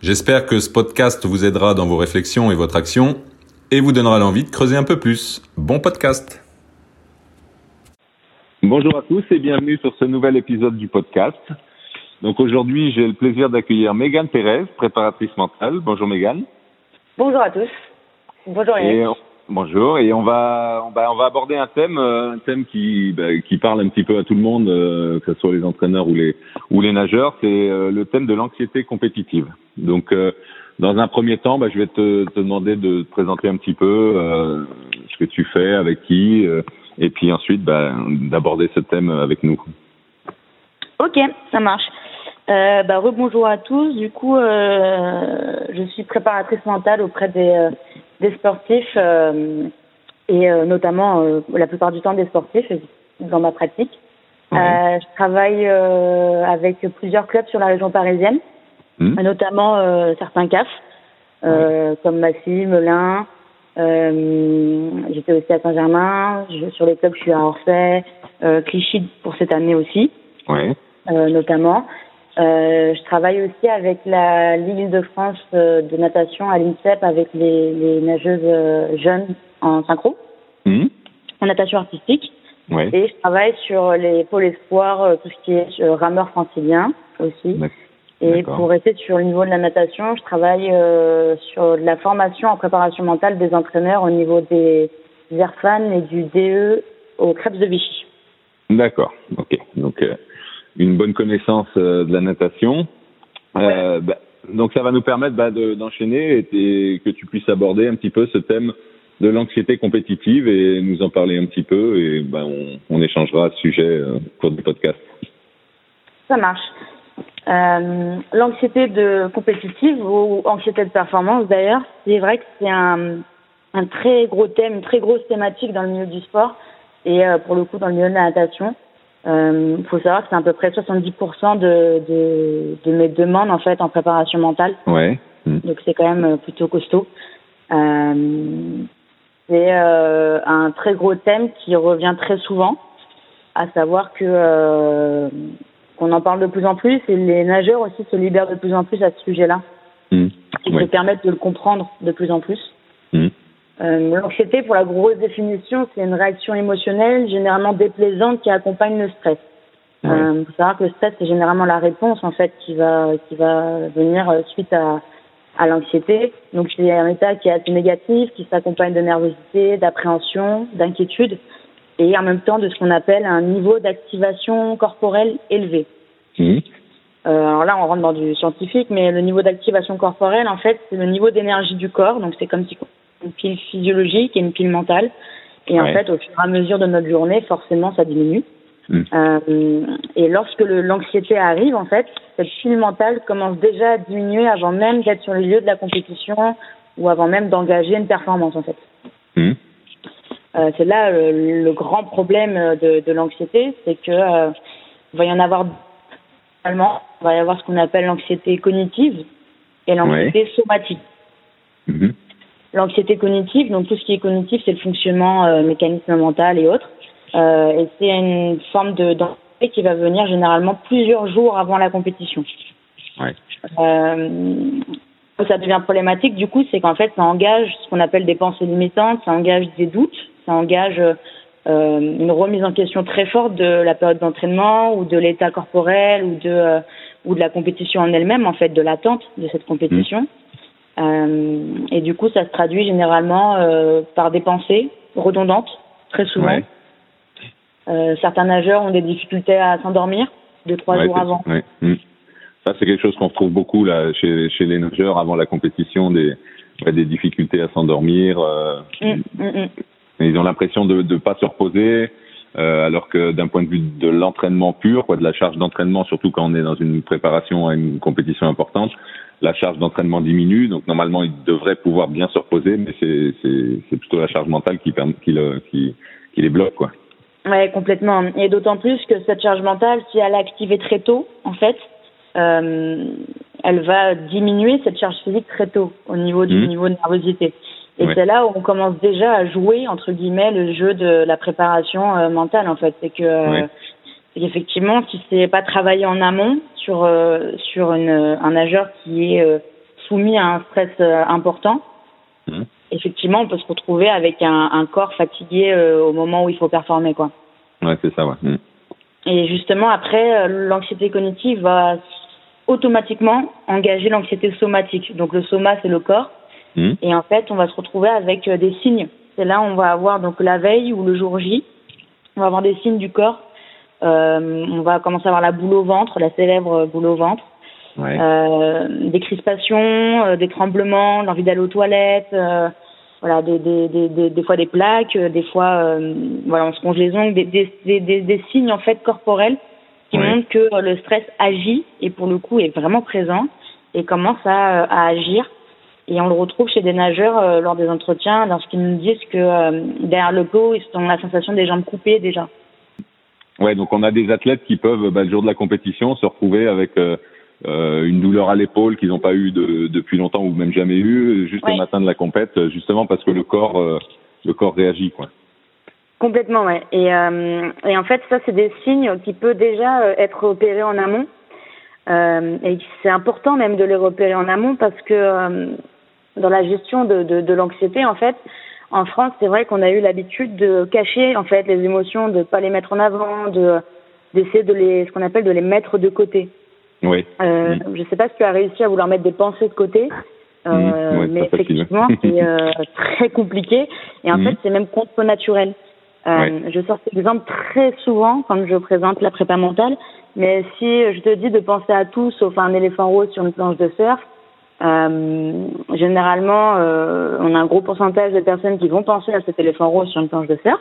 J'espère que ce podcast vous aidera dans vos réflexions et votre action et vous donnera l'envie de creuser un peu plus. Bon podcast Bonjour à tous et bienvenue sur ce nouvel épisode du podcast. Donc aujourd'hui, j'ai le plaisir d'accueillir Mégane Pérez, préparatrice mentale. Bonjour Mégane. Bonjour à tous. Bonjour Eric. Bonjour et on va on va on va aborder un thème euh, un thème qui bah, qui parle un petit peu à tout le monde euh, que ce soit les entraîneurs ou les ou les nageurs c'est euh, le thème de l'anxiété compétitive. Donc dans un premier temps bah, je vais te, te demander de te présenter un petit peu ce que tu fais avec qui et puis ensuite bah, d'aborder ce thème avec nous. Ok ça marche. Euh, bah, rebonjour à tous. Du coup, euh, je suis préparatrice mentale auprès des, des sportifs euh, et euh, notamment euh, la plupart du temps des sportifs dans ma pratique. je travaille avec plusieurs clubs sur la région parisienne, mmh. notamment certains CAF, comme Massy, Melun. J'étais aussi à Saint-Germain. Sur les clubs, je suis à Orsay, Clichy pour cette année aussi, notamment. Euh, je travaille aussi avec la Ligue de France euh, de natation à l'INSEP avec les, les nageuses euh, jeunes en synchro, mmh. en natation artistique. Ouais. Et je travaille sur les pôles espoirs, tout ce qui est rameur francilien aussi. Et pour rester sur le niveau de la natation, je travaille sur la formation en préparation mentale des entraîneurs au niveau des ERFAN et du DE au Crêpes de Vichy. D'accord, ok. Donc une bonne connaissance euh, de la natation. Euh, bah, donc ça va nous permettre bah, d'enchaîner et, que tu puisses aborder un petit peu ce thème de l'anxiété compétitive et nous en parler un petit peu et bah, on, on, échangera à ce sujet euh, au cours du podcast. Ça marche. Euh, l'anxiété de compétitive ou anxiété de performance d'ailleurs, c'est vrai que c'est un, un, très gros thème, une très grosse thématique dans le milieu du sport et euh, pour le coup dans le milieu de la natation. Il euh, faut savoir que c'est à peu près 70% de, de, de, mes demandes en fait en préparation mentale. Ouais. Mm. Donc c'est quand même euh, plutôt costaud. Euh, c'est euh, un très gros thème qui revient très souvent, à savoir que qu'on en parle de plus en plus et les nageurs aussi se libèrent de plus en plus à ce sujet-là. Mmh. Ils ouais. se permettent de le comprendre de plus en plus. Mmh. Euh, L'anxiété, pour la grosse définition, c'est une réaction émotionnelle généralement déplaisante qui accompagne le stress. Il ouais. euh, faut savoir que le stress, c'est généralement la réponse en fait qui va qui va venir euh, suite à à l'anxiété. Donc c'est un état qui est assez négatif, qui s'accompagne de nervosité, d'appréhension, d'inquiétude, et en même temps de ce qu'on appelle un niveau d'activation corporelle élevé. Mmh. Euh, alors là, on rentre dans du scientifique, mais le niveau d'activation corporelle, en fait, c'est le niveau d'énergie du corps. Donc c'est comme si une pile physiologique et une pile mentale. Et ouais. en fait, au fur et à mesure de notre journée, forcément, ça diminue. Mmh. Euh, et lorsque l'anxiété arrive, en fait, cette pile mentale commence déjà à diminuer avant même d'être sur le lieu de la compétition ou avant même d'engager une performance, en fait. Mmh. Euh, c'est là le, le, grand problème de, de l'anxiété, c'est que euh, il va y en avoir allemand, il va y avoir ce qu'on appelle l'anxiété cognitive et l'anxiété ouais. somatique. Mmh l'anxiété cognitive. Donc tout ce qui est cognitif, c'est le fonctionnement euh, mécanisme mental et autres. Euh, et c'est une forme de d'anxiété qui va venir généralement plusieurs jours avant la compétition. Ouais. Euh, ça devient problématique du coup, c'est qu'en fait, ça engage ce qu'on appelle des pensées limitantes, ça engage des doutes, ça engage euh, une remise en question très forte de la période d'entraînement ou de l'état corporel ou de euh, ou de la compétition en elle-même, en fait, de l'attente de cette compétition. Mmh. Euh, et du coup, ça se traduit généralement euh, par des pensées redondantes, très souvent. Ouais. Euh, certains nageurs ont des difficultés à s'endormir deux trois ouais, jours avant. Ouais. Mmh. Ça, c'est quelque chose qu'on retrouve beaucoup là chez, chez les nageurs avant la compétition, des, des difficultés à s'endormir. Mmh, mmh, ils ont l'impression de ne pas se reposer. Euh, alors que d'un point de vue de l'entraînement pur, quoi, de la charge d'entraînement, surtout quand on est dans une préparation à une compétition importante, la charge d'entraînement diminue. Donc normalement, il devrait pouvoir bien se reposer, mais c'est plutôt la charge mentale qui qui, qui, qui les bloque, quoi. Ouais, complètement. Et d'autant plus que cette charge mentale, si elle est activée très tôt, en fait, euh, elle va diminuer cette charge physique très tôt au niveau du mmh. niveau de nervosité. Et c'est là où on commence déjà à jouer entre guillemets le jeu de la préparation euh, mentale en fait. C'est que euh, qu'effectivement, si c'est pas travaillé en amont sur euh, sur une, un nageur qui est soumis à un stress important, mmh. effectivement, on peut se retrouver avec un, un corps fatigué au moment où il faut performer quoi. Ouais, c'est ça. Ouais. Mmh. Et justement, après, l'anxiété cognitive va automatiquement engager l'anxiété somatique. Donc le soma, c'est le corps. Hmm. Et en fait, on va se retrouver avec euh, des signes. C'est là on va avoir donc la veille ou le jour J, on va avoir des signes du corps. Euh, on va commencer à avoir la boule au ventre, la célèbre boule au ventre. Ouais. Euh, des crispations, euh, des tremblements, l'envie d'aller aux toilettes, euh, voilà, des, des, des, des, fois des plaques, des fois, voilà, on se ronge les ongles, des, des, des, des signes en fait corporels qui montre que le stress agit et pour le coup est vraiment présent et commence à, à agir. Et on le retrouve chez des nageurs euh, lors des entretiens lorsqu'ils nous disent que euh, derrière le pot, ils ont la sensation des jambes coupées déjà. Ouais, donc on a des athlètes qui peuvent, bah, le jour de la compétition, se retrouver avec euh, une douleur à l'épaule qu'ils n'ont pas eu de, depuis longtemps ou même jamais eu, juste au matin de la compète, justement parce que le corps, le corps réagit, quoi. Complètement, ouais. Et, et en fait, ça, c'est des signes qui peuvent déjà être opérés en amont. Euh, et c'est important même de les repérer en amont parce que euh, dans la gestion de, de, de l'anxiété, en fait, en France, c'est vrai qu'on a eu l'habitude de cacher en fait les émotions, de pas les mettre en avant, de d'essayer de les, ce qu'on appelle de les mettre de côté. Oui. Euh, mmh. Je sais pas si tu as réussi à vouloir mettre des pensées de côté. Euh, mmh. mais effectivement, c'est euh, très compliqué et en mmh. fait, c'est même contre naturel. Euh, Je sors cet exemple très souvent quand je présente la prépa mentale, mais si je te dis de penser à tout sauf un éléphant rose sur une planche de surf, euh, généralement, euh, on a un gros pourcentage de personnes qui vont penser à cet éléphant rose sur une planche de surf,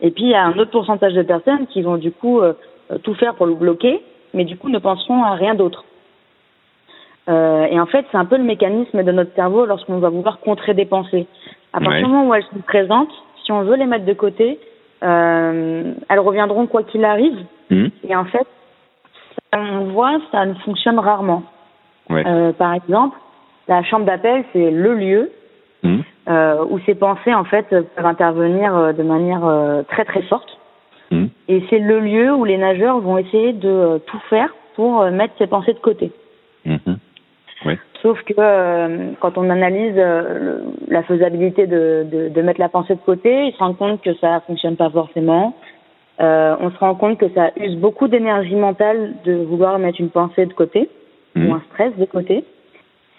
et puis il y a un autre pourcentage de personnes qui vont du coup euh, tout faire pour le bloquer, mais du coup ne penseront à rien d'autre. Et en fait, c'est un peu le mécanisme de notre cerveau lorsqu'on va vouloir contrer des pensées. À partir du moment où elles sont présentes, si on veut les mettre de côté, elles reviendront quoi qu'il arrive. Mmh. Et en fait, ça, on voit, ça ne fonctionne rarement. Ouais. Par exemple, la chambre d'appel, c'est le lieu mmh. euh, où ces pensées, en fait, peuvent intervenir euh, de manière euh, très très forte. Mmh. Et c'est le lieu où les nageurs vont essayer de tout faire pour mettre ces pensées de côté. Ouais. Sauf que euh, quand on analyse la faisabilité de, de, de, mettre la pensée de côté, il se rend compte que ça fonctionne pas forcément. On se rend compte que ça use beaucoup d'énergie mentale de vouloir mettre une pensée de côté ou un stress de côté.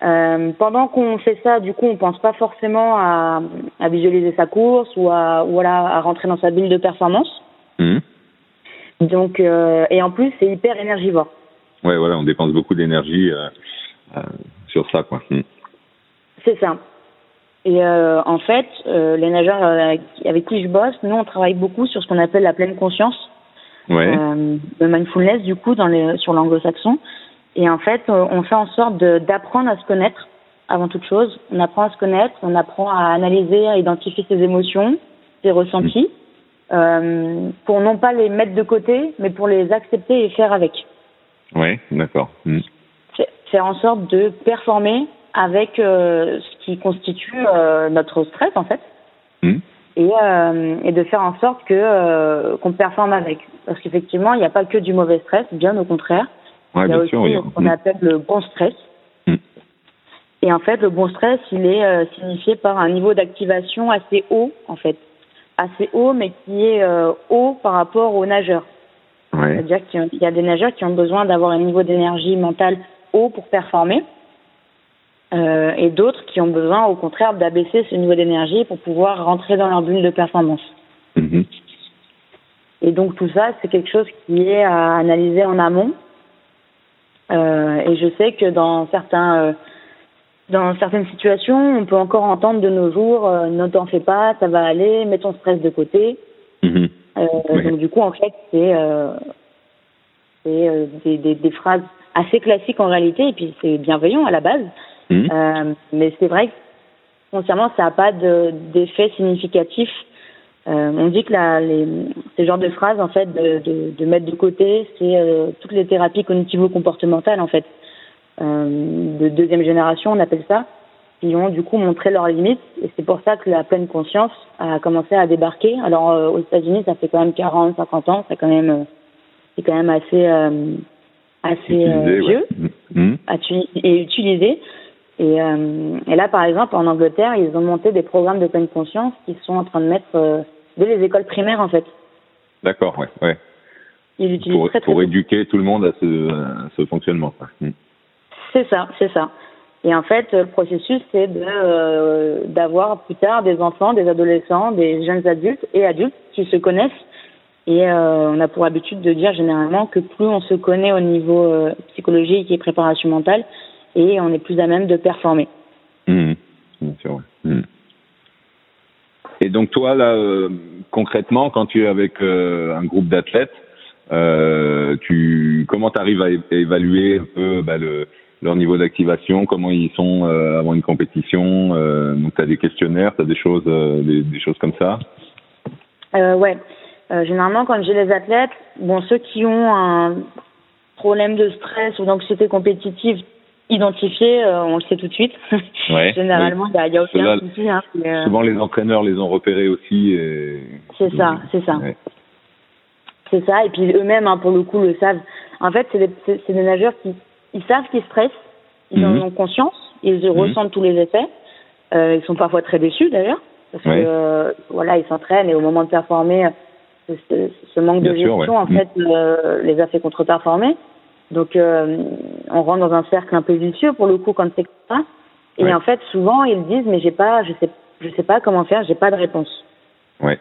Euh, pendant qu'on fait ça, du coup, on pense pas forcément à, à visualiser sa course ou à, ou voilà, à rentrer dans sa bulle de performance. Mmh. Donc, euh, et en plus, c'est hyper énergivore. Ouais, voilà, on dépense beaucoup d'énergie sur ça, quoi. Mm. C'est ça. Et euh, en fait, euh, les nageurs euh, avec qui je bosse, nous, on travaille beaucoup sur ce qu'on appelle la pleine conscience, ouais. euh, le mindfulness, du coup, dans les, sur l'anglo-saxon. Et en fait, on fait en sorte d'apprendre à se connaître avant toute chose. On apprend à se connaître, on apprend à analyser, à identifier ses émotions, ses ressentis, mmh. euh, pour non pas les mettre de côté, mais pour les accepter et faire avec. Oui, d'accord. Mmh faire en sorte de performer avec euh, ce qui constitue euh, notre stress en fait mmh. et, euh, et de faire en sorte que euh, qu'on performe avec parce qu'effectivement il n'y a pas que du mauvais stress bien au contraire ouais, il y a aussi sûr, ce qu'on appelle le bon stress mmh. et en fait le bon stress il est euh, signifié par un niveau d'activation assez haut en fait assez haut mais qui est euh, haut par rapport aux nageurs ouais. c'est-à-dire qu'il y a des nageurs qui ont besoin d'avoir un niveau d'énergie mentale haut pour performer, euh, et d'autres qui ont besoin, au contraire, d'abaisser ce niveau d'énergie pour pouvoir rentrer dans leur bulle de performance. Mmh. Et donc tout ça, c'est quelque chose qui est à analyser en amont. Euh, et je sais que dans certains, euh, dans certaines situations, on peut encore entendre de nos jours euh, "Ne t'en fais pas, ça va aller, mets ton stress de côté". Mhm. Euh, Oui. Donc du coup, en fait, c'est euh, c'est euh, des, des, des phrases assez classiques en réalité, et puis c'est bienveillant à la base. Euh, mais c'est vrai que foncièrement, ça n'a pas de- d'effet significatif. Euh, on dit que la, les, ces genres de phrases, en fait, de, de, de mettre de côté, c'est euh, toutes les thérapies cognitivo-comportementales, en fait, euh, de deuxième génération, on appelle ça, qui ont du coup montré leurs limites. Et c'est pour ça que la pleine conscience a commencé à débarquer. Alors euh, aux États-Unis, ça fait quand même 40, 50 ans, c'est quand même, euh, c'est quand même assez, euh, assez Utilisé, vieux ouais. À tu- et utilisé. Et, euh, et là, par exemple, en Angleterre, ils ont monté des programmes de pleine conscience qui sont en train de mettre euh, dès les écoles primaires, en fait. D'accord, ouais, ouais. Ils l'utilisent Pour, très, très pour éduquer tout le monde à ce, à ce fonctionnement. Mhm. C'est ça, c'est ça. Et en fait, le processus, c'est de euh, d'avoir plus tard des enfants, des adolescents, des jeunes adultes et adultes qui se connaissent. Et euh, on a pour habitude de dire généralement que plus on se connaît au niveau euh, psychologique et préparation mentale, et on est plus à même de performer. Mhm. Bien sûr, ouais. Et donc toi, là, euh, concrètement, quand tu es avec euh, un groupe d'athlètes, euh, tu comment tu arrives à, évaluer un peu bah, le, leur niveau d'activation, comment ils sont avant une compétition Donc tu as des questionnaires, tu as des choses, des, choses comme ça? Ouais. Généralement, quand j'ai les athlètes, bon, ceux qui ont un problème de stress ou d'anxiété compétitive identifié, euh, on le sait tout de suite. Ouais. Généralement, il n'y a, a aucun souci. Hein, euh, Souvent les entraîneurs les ont repérés aussi. C'est ça, c'est ça. Ouais. C'est ça. Et puis eux-mêmes, hein, pour le coup, le savent. En fait, c'est des, nageurs qui ils savent qu'ils stressent, ils Mhm. en ont conscience, ils Mhm. ressentent tous les effets. Euh, ils sont parfois très déçus d'ailleurs, parce Ouais. que euh, voilà, ils s'entraînent et au moment de performer, ce, ce manque de Bien sûr, gestion ouais. en Mhm. fait euh, les a fait contre-performer. Donc euh, on rentre dans un cercle un peu vicieux pour le coup quand c'est ça. Et Ouais. en fait, souvent ils disent mais j'ai pas, je sais, je sais pas comment faire, j'ai pas de réponse. Ouais.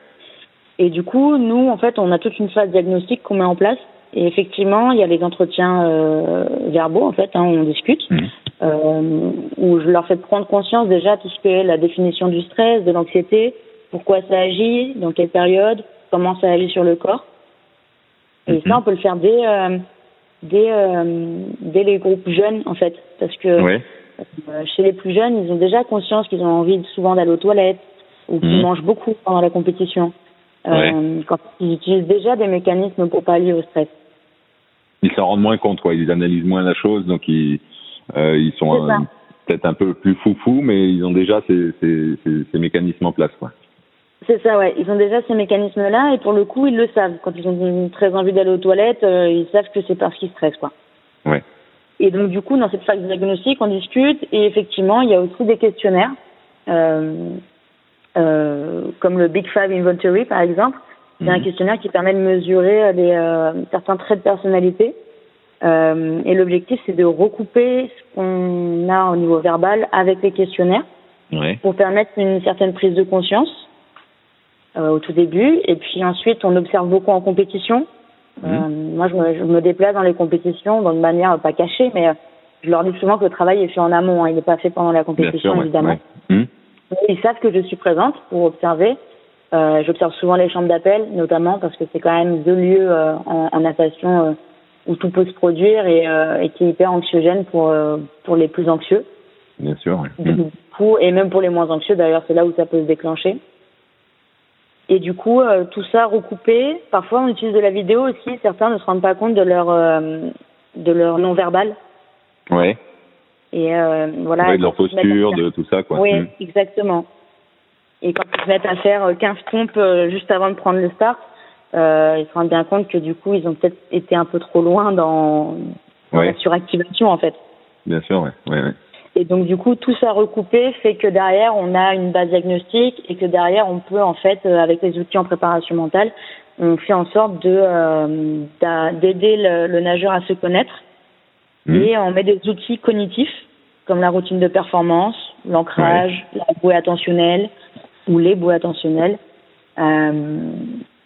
Et du coup, nous, en fait, on a toute une phase diagnostique qu'on met en place. Et effectivement, il y a les entretiens euh, verbaux, en fait, hein, où on discute, Mhm. euh, où je leur fais prendre conscience déjà tout ce que est la définition du stress, de l'anxiété, pourquoi ça agit, dans quelle période, comment ça agit sur le corps. Et Mhm. ça, on peut le faire dès, euh, dès, euh, dès les groupes jeunes, en fait, parce que Ouais. euh, chez les plus jeunes, ils ont déjà conscience qu'ils ont envie souvent d'aller aux toilettes ou qu'ils Mhm. mangent beaucoup pendant la compétition. Euh, Ouais. Quand ils utilisent déjà des mécanismes pour pallier au stress. Ils s'en rendent moins compte, quoi. Ils analysent moins la chose, donc ils, euh, ils sont peut-être un peu plus foufou, mais ils ont déjà ces, ces, ces, ces mécanismes en place, quoi. C'est ça, ouais. Ils ont déjà ces mécanismes-là et pour le coup, ils le savent. Quand ils ont très envie d'aller aux toilettes, euh, ils savent que c'est parce qu'ils stressent, quoi. Ouais. Et donc, du coup, dans cette phase de diagnostic, on discute et effectivement, il y a aussi des questionnaires, euh, euh, comme le Big Five Inventory, par exemple. C'est un Mhm. questionnaire qui permet de mesurer euh, des, euh, certains traits de personnalité. Euh, et l'objectif, c'est de recouper ce qu'on a au niveau verbal avec les questionnaires Ouais. pour permettre une certaine prise de conscience euh, au tout début. Et puis ensuite, on observe beaucoup en compétition. Euh, moi, je me, je me déplace dans les compétitions de manière pas cachée, mais euh, je leur dis souvent que le travail est fait en amont. hein. il n'est pas fait pendant la compétition, sûr, évidemment. ouais. Mhm. Ils savent que je suis présente pour observer. Euh, J'observe souvent les chambres d'appel, notamment parce que c'est quand même deux lieux euh, en, en natation euh, où tout peut se produire et, euh, et qui est hyper anxiogène pour, euh, pour les plus anxieux. Bien sûr, ouais. Du Mhm. coup, et même pour les moins anxieux, d'ailleurs, c'est là où ça peut se déclencher. Et du coup, euh, tout ça recoupé. Parfois, on utilise de la vidéo aussi. Certains ne se rendent pas compte de leur euh, de leur non verbal. Ouais. Et euh, voilà. Ouais, de leur posture, de tout ça, quoi. Oui, Mhm. exactement. Et quand ils se mettent à faire euh, 15 pompes euh, juste avant de prendre le start, euh, ils se rendent bien compte que du coup, ils ont peut-être été un peu trop loin dans, dans Ouais. la suractivation, en fait. Bien sûr, ouais. ouais, ouais. Et donc du coup, tout ça recoupé fait que derrière, on a une base diagnostique et que derrière, on peut en fait, euh, avec les outils en préparation mentale, on fait en sorte de euh, d'a- d'aider le, le nageur à se connaître Mhm. et on met des outils cognitifs comme la routine de performance, l'ancrage, la bouée attentionnelle ou les bouées attentionnelles, euh,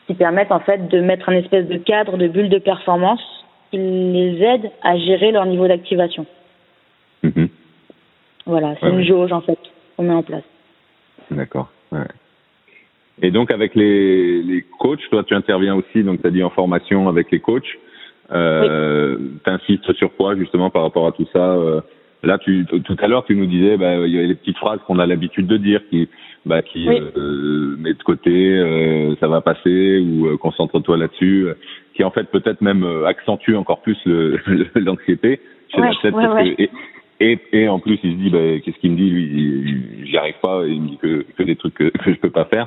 qui permettent en fait de mettre un espèce de cadre, de bulle de performance qui les aide à gérer leur niveau d'activation. Voilà, c'est Ouais, une ouais. jauge en fait qu'on met en place. D'accord. Ouais. Et donc avec les, les coachs, toi tu interviens aussi, donc tu as dit en formation avec les coachs. Euh, oui. T'insistes sur quoi justement par rapport à tout ça euh, Là, tu, tout à l'heure, tu nous disais, bah, il y a les petites phrases qu'on a l'habitude de dire, qui, bah, qui oui. euh, met de côté, euh, ça va passer, ou euh, concentre-toi là-dessus, qui en fait peut-être même euh, accentue encore plus l'anxiété chez ouais, l'athlète. ouais, ouais. Et, et, en plus, il se dit, bah, qu'est-ce qu'il me dit, lui, j'y arrive pas, il me dit que, que des trucs que, que je peux pas faire.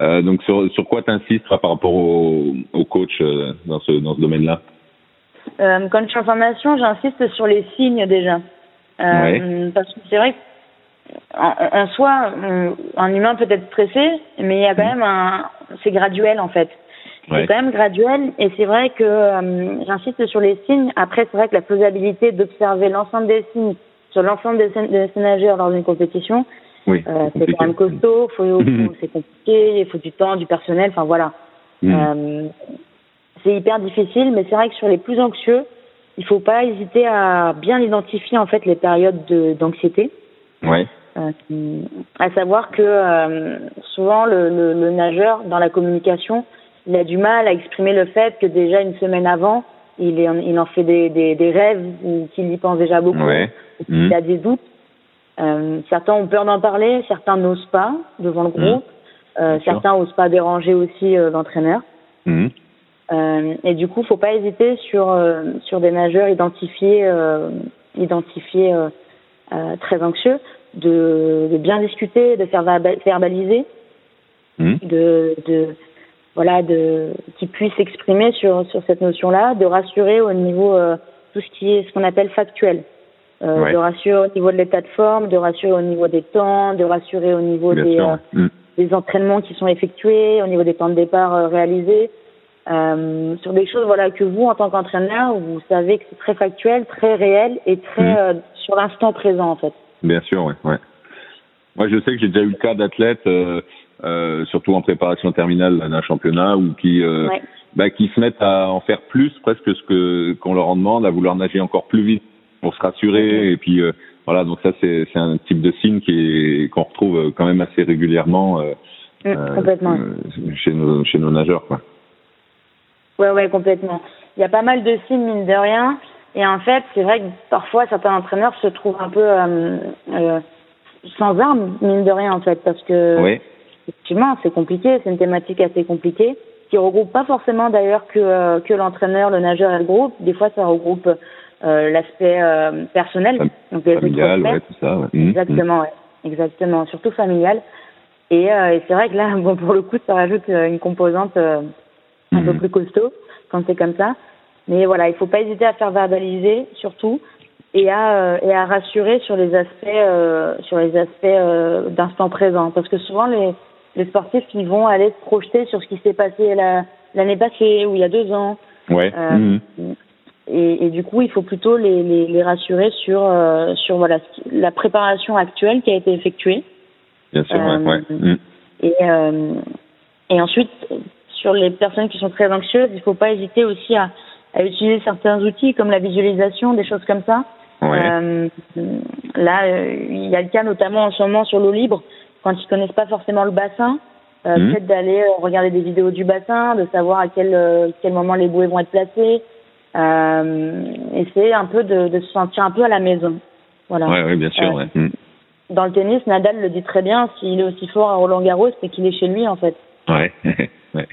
Euh, donc, sur, sur quoi t'insistes par rapport au, au coach euh, dans ce, dans ce domaine-là? Euh, Quand je suis en formation, j'insiste sur les signes déjà. Euh, Ouais. Parce que c'est vrai qu'en en soi, on- un humain peut être stressé, mais il y a quand même un, c'est graduel en fait. Ouais. C'est quand même graduel et c'est vrai que euh, j'insiste sur les signes. Après, c'est vrai que la faisabilité d'observer l'ensemble des signes sur l'ensemble des, des nageurs lors d'une compétition, Oui. euh, c'est quand même costaud. Faut, Mhm. c'est compliqué, il faut du temps, du personnel. Enfin voilà. Mhm. Euh, c'est hyper difficile, mais c'est vrai que sur les plus anxieux, il faut pas hésiter à bien identifier en fait les périodes de- d'anxiété. Ouais. Euh, à savoir que euh, souvent le, le, le nageur dans la communication, il a du mal à exprimer le fait que déjà une semaine avant, il, est, il en fait des, des, des rêves ou qu'il y pense déjà beaucoup, Ouais. ou qu'il Mhm. a des doutes. Euh, certains ont peur d'en parler, certains n'osent pas devant le groupe, euh, sûr. certains osent pas déranger aussi euh, l'entraîneur. Euh, et du coup, faut pas hésiter sur sur des nageurs identifiés identifiés très anxieux, de, de bien discuter, de faire verba- verbaliser, de de voilà de qui puissent s'exprimer sur sur cette notion-là, de rassurer au niveau euh, tout ce qui est ce qu'on appelle factuel. Euh, Ouais. de rassurer au niveau de l'état de forme, de rassurer au niveau des temps, de rassurer au niveau Bien des, euh, Mhm. des entraînements qui sont effectués, au niveau des temps de départ euh, réalisés, euh, sur des choses voilà que vous en tant qu'entraîneur vous savez que c'est très factuel, très réel et très euh, sur l'instant présent en fait. Bien sûr, ouais, ouais. Moi, je sais que j'ai déjà eu le cas d'athlètes, euh, surtout en préparation terminale d'un championnat, ou qui, euh, Ouais. bah, qui se mettent à en faire plus, presque ce que qu'on leur en demande, à vouloir nager encore plus vite pour se rassurer. Et puis, euh, voilà, donc ça, c'est c'est un type de signe qui est qu'on retrouve quand même assez régulièrement euh, Mm, euh, complètement. chez nos chez nos nageurs, quoi. Ouais ouais complètement. Il y a pas mal de signes mine de rien et en fait c'est vrai que parfois certains entraîneurs se trouvent un peu sans armes mine de rien en fait parce que Oui, effectivement, c'est compliqué, c'est une thématique assez compliquée, qui regroupe pas forcément d'ailleurs que, euh, que l'entraîneur, le nageur et le groupe. Des fois, ça regroupe euh, l'aspect euh, personnel, donc les familial, ouais, tout ça. Ouais. Mhm, Exactement, ouais. exactement, surtout familial. Et, euh, et c'est vrai que là, bon, pour le coup, ça rajoute euh, une composante euh, un peu Mhm. plus costaud quand c'est comme ça. Mais voilà, il faut pas hésiter à faire verbaliser, surtout, et à euh, et à rassurer sur les aspects euh, sur les aspects euh, d'instant présent, parce que souvent les les sportifs ils vont aller se projeter sur ce qui s'est passé la- l'année passée ou il y a deux ans. Ouais. euh, mhm. et, et du coup il faut plutôt les les, les rassurer sur euh, sur voilà ce qui- la préparation actuelle qui a été effectuée. Bien sûr, euh, ouais. ouais. Mhm. Et, euh, et ensuite, sur les personnes qui sont très anxieuses, il ne faut pas hésiter aussi à, à utiliser certains outils comme la visualisation, des choses comme ça. Ouais. Euh, là, euh, il y a le cas notamment en ce moment sur l'eau libre, quand ils connaissent pas forcément le bassin, euh, Mhm. peut-être d'aller euh, regarder des vidéos du bassin, de savoir à quel, euh, quel moment les bouées vont être placées, essayer un peu de, de se sentir un peu à la maison. Voilà. Ouais, ouais, bien sûr, ouais. Mhm. Dans le tennis, Nadal le dit très bien, s'il est aussi fort à Roland Garros, c'est qu'il est chez lui en fait. Ouais. ouais.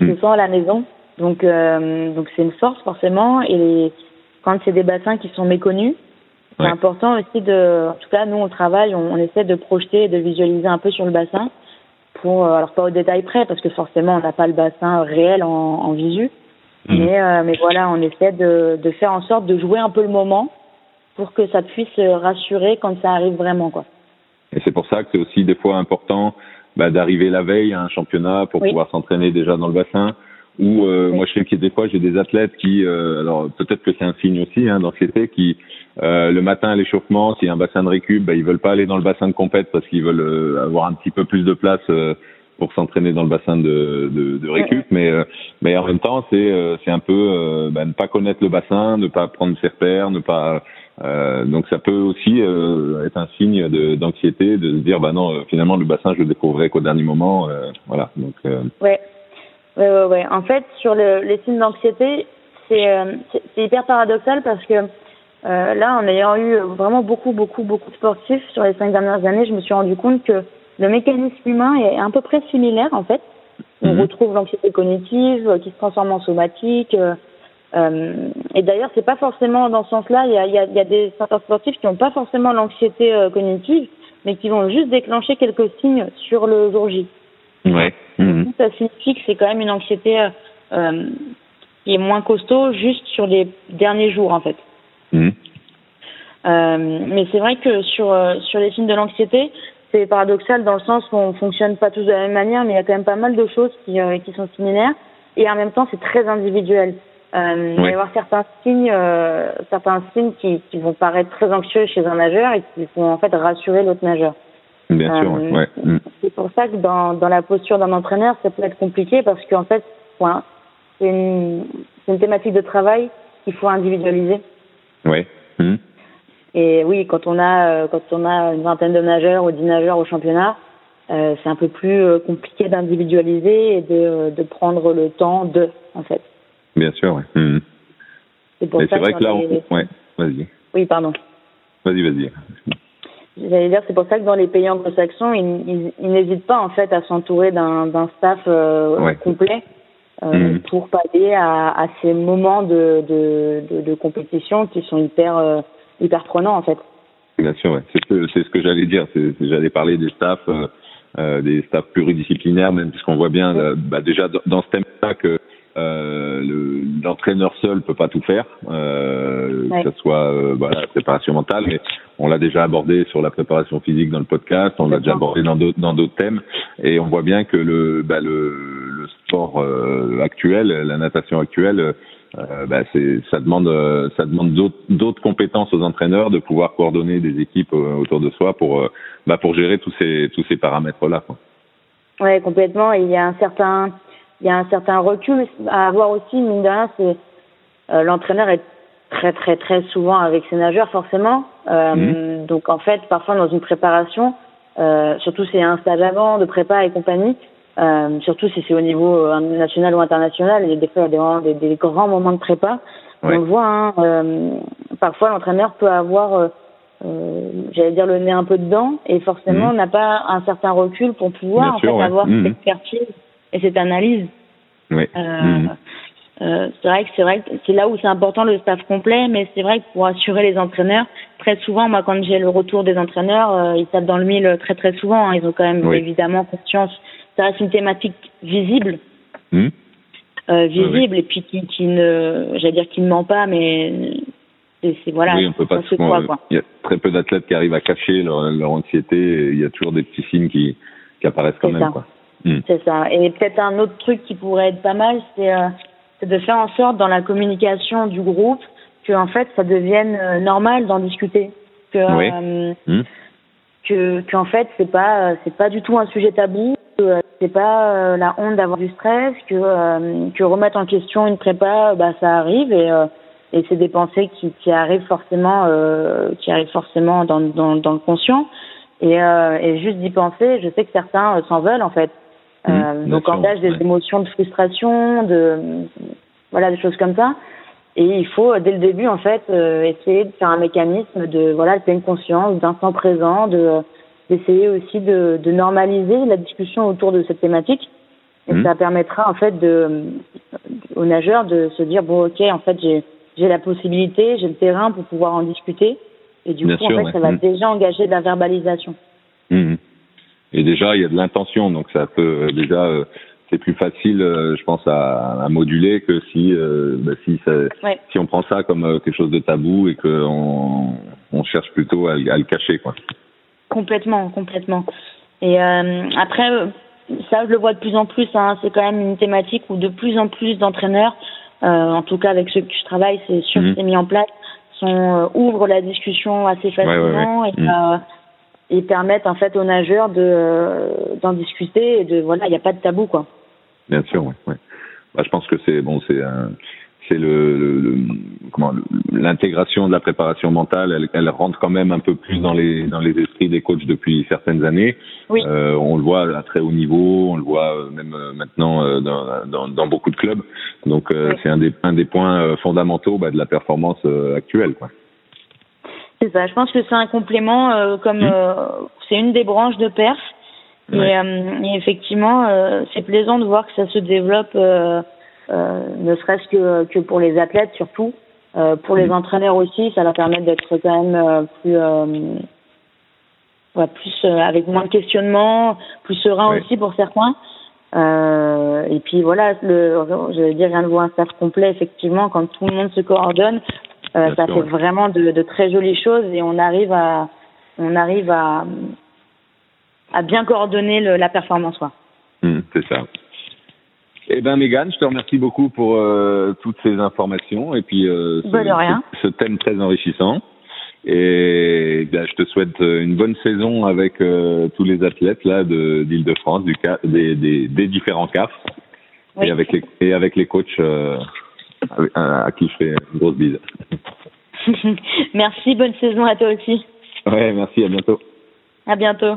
Il se sent à la maison. Donc donc c'est une force forcément. Et quand c'est des bassins qui sont méconnus, c'est Ouais. important aussi de. En tout cas, nous on travaille, on, on essaie de projeter et de visualiser un peu sur le bassin. Pour euh, alors pas au détail près parce que forcément on n'a pas le bassin réel en, en visu. Mhm. Mais euh, mais voilà, on essaie de de faire en sorte de jouer un peu le moment pour que ça puisse rassurer quand ça arrive vraiment quoi. Et c'est pour ça que c'est aussi des fois important bah, d'arriver la veille à un championnat pour Oui. pouvoir s'entraîner déjà dans le bassin. Ou euh, Oui. moi je sais que des fois j'ai des athlètes qui, euh, alors peut-être que c'est un signe aussi hein, d'anxiété, qui euh, le matin à l'échauffement, s'il y a un bassin de récup, bah, ils veulent pas aller dans le bassin de compète parce qu'ils veulent euh, avoir un petit peu plus de place euh, pour s'entraîner dans le bassin de, de, de récup. Mais euh, mais en même temps c'est euh, c'est un peu euh, bah, ne pas connaître le bassin, ne pas prendre ses repères, ne pas Euh, donc ça peut aussi euh, être un signe d'anxiété, de, se dire bah non, euh, finalement le bassin je le découvrirai qu'au dernier moment, voilà. Donc. Ouais. ouais, ouais, ouais. En fait, sur le, les signes d'anxiété, c'est c'est hyper paradoxal parce que là, en ayant eu vraiment beaucoup, beaucoup, beaucoup de sportifs sur les cinq dernières années, je me suis rendu compte que le mécanisme humain est à peu près similaire en fait. On mhm. retrouve l'anxiété cognitive qui se transforme en somatique. Euh, et d'ailleurs, c'est pas forcément dans ce sens-là. Il y a, y a, y a des certains sportifs qui n'ont pas forcément l'anxiété euh, cognitive, mais qui vont juste déclencher quelques signes sur le jour J. Ouais. Ça signifie que c'est quand même une anxiété euh, euh, qui est moins costaud, juste sur les derniers jours, en fait. Mhm. Euh, mais c'est vrai que sur sur les signes de l'anxiété, c'est paradoxal dans le sens où on fonctionne pas tous de la même manière, mais il y a quand même pas mal de choses qui qui sont similaires. Et en même temps, c'est très individuel. Euh, Il va y avoir certains signes, euh, certains signes qui, qui, vont paraître très anxieux chez un nageur et qui vont en fait rassurer l'autre nageur. Bien sûr, euh, ouais. Mm. C'est pour ça que dans, dans la posture d'un entraîneur, ça peut être compliqué parce qu'en fait, ouais, c'est une, une, thématique de travail qu'il faut individualiser. Oui. Mm. Et oui, quand on a euh, quand on a une vingtaine de nageurs ou dix nageurs au championnat, euh, c'est un peu plus euh, compliqué d'individualiser et de, de prendre le temps de, en fait. Bien sûr, oui. Mmh. C'est vrai que là, on... ouais, vas-y. Oui, pardon. Vas-y, vas-y. J'allais dire, c'est pour ça que dans les pays anglo-saxons, ils, ils, n'hésitent pas en fait à s'entourer d'un, d'un staff euh, complet mmh. pour pallier à, à, ces moments de, de, de, de, compétition qui sont hyper euh, hyper prenants en fait. Bien sûr, ouais. c'est, ce, c'est ce que j'allais dire. J'allais parler des staffs, euh, euh, des staffs pluridisciplinaires, même puisqu'on voit bien, euh, bah, déjà dans ce thème-là que euh, l'entraîneur seul peut pas tout faire, euh, que ce soit euh, voilà, la préparation mentale, mais on l'a déjà abordé sur la préparation physique dans le podcast, on l'a déjà abordé dans d'autres dans d'autres thèmes, et on voit bien que le bah, le, le sport euh, actuel, la natation actuelle, euh, bah, c'est ça demande ça demande d'autres compétences aux entraîneurs de pouvoir coordonner des équipes autour de soi pour bah, pour gérer tous ces tous ces paramètres là. Quoi. Ouais, complètement. Il y a un certain il y a un certain recul à avoir aussi, mine de rien, c'est euh, l'entraîneur est très très très souvent avec ses nageurs forcément. Euh, mhm. Donc en fait, parfois dans une préparation, euh, surtout c'est un stage avant de prépa et compagnie, euh, surtout si c'est au niveau euh, national ou international, il y a des fois il y a des, des, grands moments de prépa. On le voit, hein, euh, parfois l'entraîneur peut avoir, j'allais dire le nez un peu dedans, et forcément mhm. n'a pas un certain recul pour pouvoir en fait, avoir mhm. cette expertise et cette analyse. Oui. Euh, euh, c'est vrai que c'est vrai c'est là où c'est important le staff complet, mais c'est vrai que pour assurer les entraîneurs, très souvent, moi quand j'ai le retour des entraîneurs, euh, ils tapent dans le mille très très souvent. Hein. ils ont quand même évidemment conscience. Ça reste une thématique visible, mmh. euh, visible et puis qui, qui ne, j'allais dire qui ne ment pas, mais c'est voilà. Oui, on peut pas. il y a très peu d'athlètes qui arrivent à cacher leur, leur anxiété. il y a toujours des petits signes qui, qui apparaissent quand même. Quoi. Mm. C'est ça. Et peut-être un autre truc qui pourrait être pas mal, c'est euh, de faire en sorte dans la communication du groupe que en fait ça devienne euh, normal d'en discuter. Que euh, mm. que qu'en fait c'est pas c'est pas du tout un sujet tabou. Que, c'est pas la honte d'avoir du stress. Que que remettre en question une prépa, bah ça arrive et et c'est des pensées qui, qui arrivent forcément qui arrivent forcément dans dans, dans le conscient. Et, et juste d'y penser, je sais que certains s'en veulent en fait. Mmh, euh, donc engage des émotions de frustration, de voilà des choses comme ça. Et il faut dès le début en fait euh, essayer de faire un mécanisme de voilà de pleine conscience, d'instant présent, de d'essayer aussi de, de normaliser la discussion autour de cette thématique. Et mmh. ça permettra en fait de aux nageurs de se dire bon ok en fait j'ai j'ai la possibilité, j'ai le terrain pour pouvoir en discuter. Et du coup, en fait, ça va mmh. déjà engager de la verbalisation. Mmh. Et déjà, il y a de l'intention, donc ça peut euh, déjà euh, c'est plus facile, euh, je pense, à, à, moduler que si bah, si ça, si on prend ça comme quelque chose de tabou et qu'on on cherche plutôt à, à, le cacher, quoi. Complètement, complètement. Et euh, après, ça, je le vois de plus en plus. Hein, c'est quand même une thématique où de plus en plus d'entraîneurs, euh, en tout cas avec ceux que je travaille, c'est sûr que mhm. c'est mis en place, sont ouvrent la discussion assez facilement et mhm et permettent en fait aux nageurs de euh, d'en discuter et de voilà il n'y a pas de tabou quoi bien sûr ouais, ouais. Bah, je pense que c'est bon c'est un c'est le, comment l'intégration de la préparation mentale, elle, elle, rentre quand même un peu plus dans les dans les esprits des coachs depuis certaines années. Oui. Euh, on le voit à très haut niveau, on le voit euh, même euh, maintenant dans, dans, dans, beaucoup de clubs. Donc c'est un des un des points fondamentaux bah, de la performance actuelle. Quoi. C'est ça. Je pense que c'est un complément, comme mmh. c'est une des branches de perf. Et, et, effectivement, c'est plaisant de voir que ça se développe ne serait-ce que, que pour les athlètes surtout. Euh, pour les mm. entraîneurs aussi, ça leur permet d'être quand même euh, plus ouais, plus avec moins de questionnement, plus serein aussi pour certains. Euh, et puis voilà, le, je veux dire, rien de voir un staff complet, effectivement, quand tout le monde se coordonne, euh, ça fait vraiment de, de, très jolies choses et on arrive à, on arrive à, à bien coordonner le, la performance. Quoi. Mm, c'est ça. Eh ben Mégane, je te remercie beaucoup pour euh, toutes ces informations et puis euh, ce, ce, ce, thème très enrichissant. Et ben, je te souhaite euh, une bonne saison avec euh, tous les athlètes là de d'Île-de-France, du des, des, des différents CAF oui. et avec les et avec les coachs euh, à, à, qui je fais une grosse bise. merci, bonne saison à toi aussi. Ouais, merci, à bientôt. À bientôt.